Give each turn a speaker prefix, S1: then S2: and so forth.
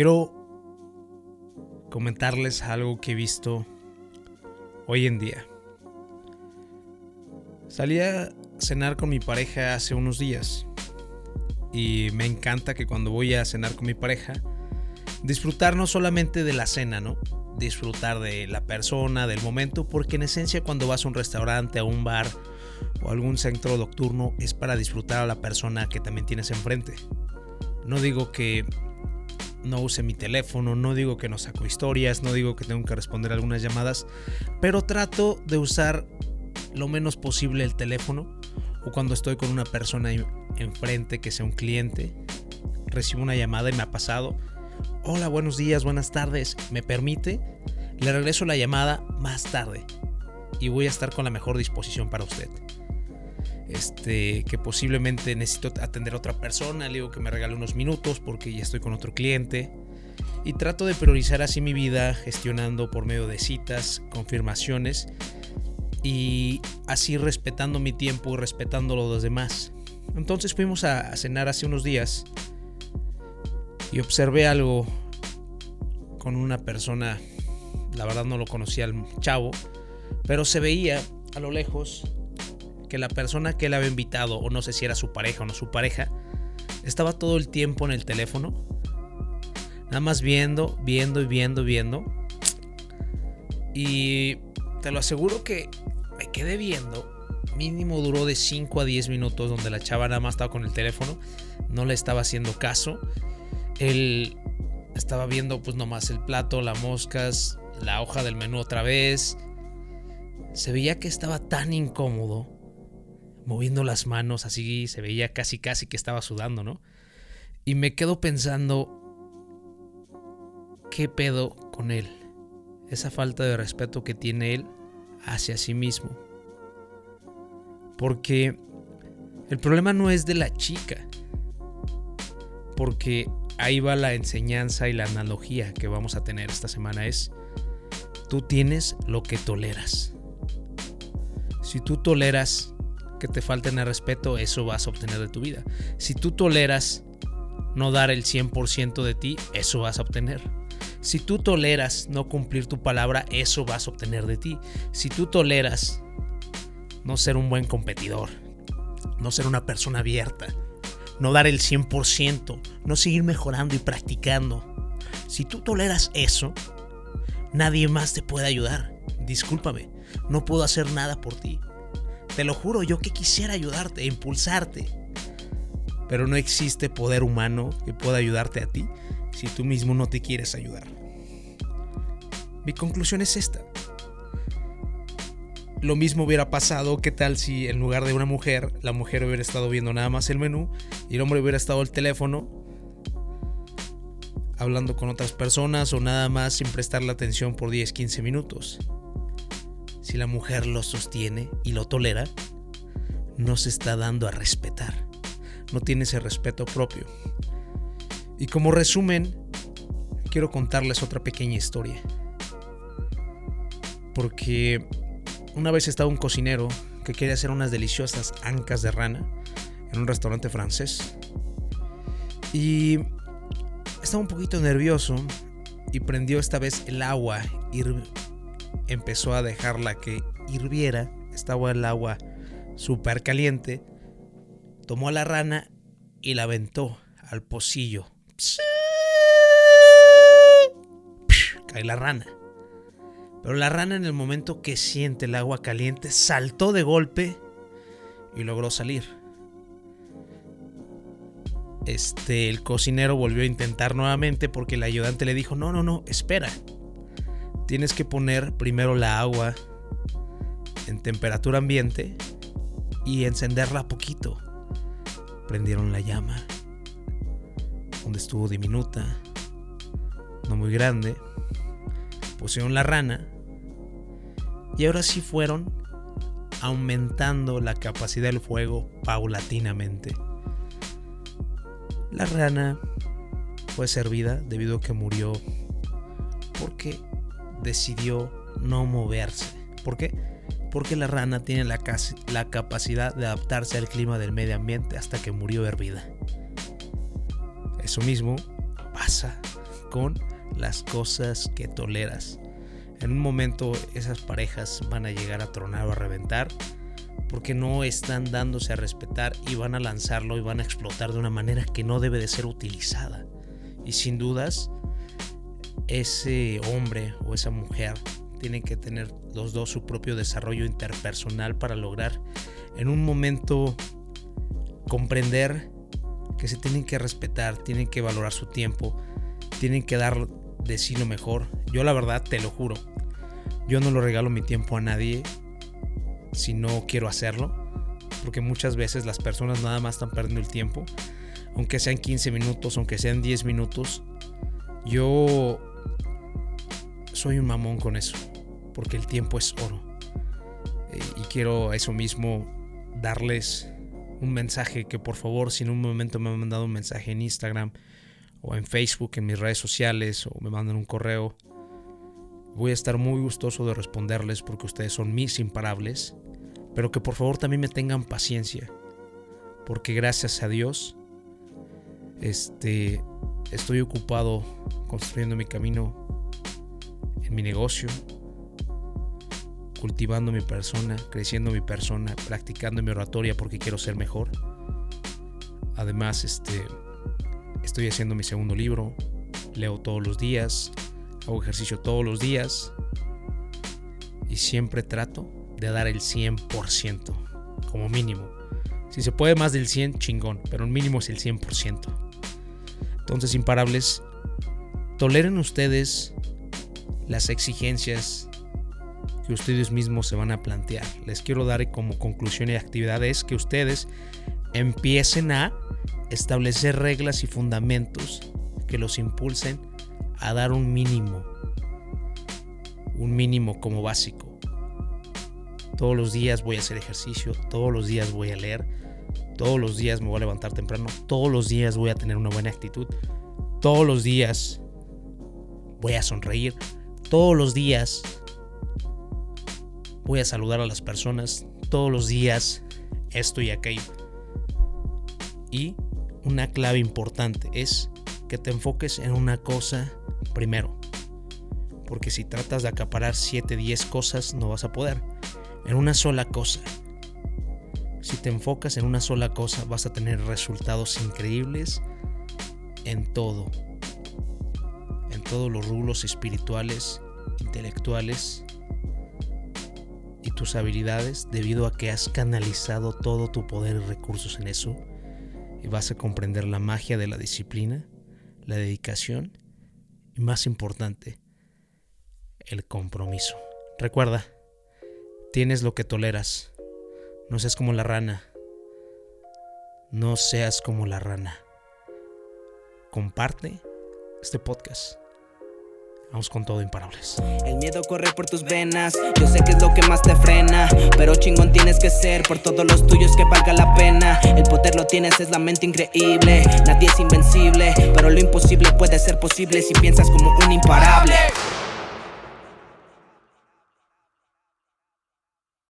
S1: quiero comentarles algo que he visto hoy en día. Salí a cenar con mi pareja hace unos días y me encanta que cuando voy a cenar con mi pareja, disfrutar no solamente de la cena, ¿no? Disfrutar de la persona, del momento, porque en esencia cuando vas a un restaurante, a un bar o algún centro nocturno es para disfrutar a la persona que también tienes enfrente. No digo que no use mi teléfono, no digo que no saco historias, no digo que tengo que responder algunas llamadas, pero trato de usar lo menos posible el teléfono o cuando estoy con una persona enfrente que sea un cliente, recibo una llamada y me ha pasado, hola, buenos días, buenas tardes, ¿me permite? Le regreso la llamada más tarde y voy a estar con la mejor disposición para usted. Este, que posiblemente necesito atender a otra persona, le digo que me regale unos minutos porque ya estoy con otro cliente. Y trato de priorizar así mi vida gestionando por medio de citas, confirmaciones y así respetando mi tiempo y respetando lo de los demás. Entonces fuimos a, cenar hace unos días y observé algo con una persona, la verdad no lo conocía al chavo, pero se veía a lo lejos que la persona que él había invitado, o no sé si era su pareja o no su pareja, estaba todo el tiempo en el teléfono, nada más viendo, viendo y viendo, viendo. Y te lo aseguro que me quedé viendo. Mínimo duró de 5 a 10 minutos donde la chava nada más estaba con el teléfono. No le estaba haciendo caso. Él estaba viendo pues nomás el plato, las moscas, la hoja del menú otra vez. Se veía que estaba tan incómodo. Moviendo las manos así. Se veía casi casi que estaba sudando, ¿no? Y me quedo pensando. ¿Qué pedo con él? Esa falta de respeto que tiene él hacia sí mismo. Porque el problema no es de la chica. Porque ahí va la enseñanza y la analogía que vamos a tener esta semana. Es, tú tienes lo que toleras. Si tú toleras que te falten el respeto, eso vas a obtener de tu vida. Si tú toleras no dar el 100% de ti, eso vas a obtener. Si tú toleras no cumplir tu palabra, eso vas a obtener de ti. Si tú toleras no ser un buen competidor, no ser una persona abierta, no dar el 100%, no seguir mejorando y practicando. Si tú toleras eso, nadie más te puede ayudar. Discúlpame, no puedo hacer nada por ti. Te lo juro, yo que quisiera ayudarte, impulsarte. Pero no existe poder humano que pueda ayudarte a ti si tú mismo no te quieres ayudar. Mi conclusión es esta. Lo mismo hubiera pasado, ¿qué tal si en lugar de una mujer, la mujer hubiera estado viendo nada más el menú y el hombre hubiera estado al teléfono hablando con otras personas o nada más sin prestarle atención por 10, 15 minutos? Si la mujer lo sostiene y lo tolera, no se está dando a respetar. No tiene ese respeto propio. Y como resumen, quiero contarles otra pequeña historia. Porque una vez estaba un cocinero que quería hacer unas deliciosas ancas de rana en un restaurante francés. Y estaba un poquito nervioso y prendió esta vez el agua y empezó a dejarla que hirviera. Estaba el agua súper caliente. Tomó a la rana y la aventó al pocillo Cae la rana. Pero la rana en el momento que siente el agua caliente saltó de golpe y logró salir. Este, el cocinero volvió a intentar nuevamente porque el ayudante le dijo, no, no, no, espera. Tienes que poner primero la agua en temperatura ambiente y encenderla poquito. Prendieron la llama donde estuvo diminuta, no muy grande, pusieron la rana y ahora sí fueron aumentando la capacidad del fuego paulatinamente. La rana fue servida debido a que murió porque decidió no moverse. ¿Por qué? Porque la rana tiene la, la capacidad de adaptarse al clima del medio ambiente hasta que murió hervida. Eso mismo pasa con las cosas que toleras. En un momento esas parejas van a llegar a tronar o a reventar porque no están dándose a respetar y van a lanzarlo y van a explotar de una manera que no debe de ser utilizada. Y sin dudas, ese hombre o esa mujer tienen que tener los dos su propio desarrollo interpersonal para lograr en un momento comprender que se tienen que respetar, tienen que valorar su tiempo, tienen que dar de sí lo mejor. Yo la verdad te lo juro, yo no lo regalo mi tiempo a nadie si no quiero hacerlo, porque muchas veces las personas nada más están perdiendo el tiempo, aunque sean 15 minutos, aunque sean 10 minutos. Yo soy un mamón con eso, porque el tiempo es oro. Eh, y quiero eso mismo darles un mensaje que por favor, si en un momento me han mandado un mensaje en Instagram o en Facebook, en mis redes sociales o me mandan un correo, voy a estar muy gustoso de responderles porque ustedes son mis imparables, pero que por favor también me tengan paciencia, porque gracias a Dios este estoy ocupado construyendo mi camino en mi negocio, cultivando mi persona, creciendo mi persona, practicando mi oratoria porque quiero ser mejor. Además, este, estoy haciendo mi segundo libro, leo todos los días, hago ejercicio todos los días y siempre trato de dar el 100% como mínimo. Si se puede más del 100, chingón, pero el mínimo es el 100%. Entonces, imparables, toleren ustedes las exigencias ustedes mismos se van a plantear. Les quiero dar como conclusión y actividades que ustedes empiecen a establecer reglas y fundamentos que los impulsen a dar un mínimo. Un mínimo como básico. Todos los días voy a hacer ejercicio, todos los días voy a leer, todos los días me voy a levantar temprano, todos los días voy a tener una buena actitud, todos los días voy a sonreír, todos los días voy a saludar a las personas todos los días, esto y aquello. Y una clave importante es que te enfoques en una cosa primero. Porque si tratas de acaparar 7, 10 cosas, no vas a poder. En una sola cosa. Si te enfocas en una sola cosa, vas a tener resultados increíbles en todo. En todos los rubros espirituales, intelectuales y tus habilidades debido a que has canalizado todo tu poder y recursos en eso y vas a comprender la magia de la disciplina, la dedicación y más importante, el compromiso. Recuerda, tienes lo que toleras. No seas como la rana. No seas como la rana. Comparte este podcast. Vamos con todo imparables.
S2: El miedo corre por tus venas, yo sé que es lo que más te frena, pero chingón tienes que ser por todos los tuyos que valga la pena. El poder lo tienes, es la mente increíble, nadie es invencible, pero lo imposible puede ser posible si piensas como un imparable.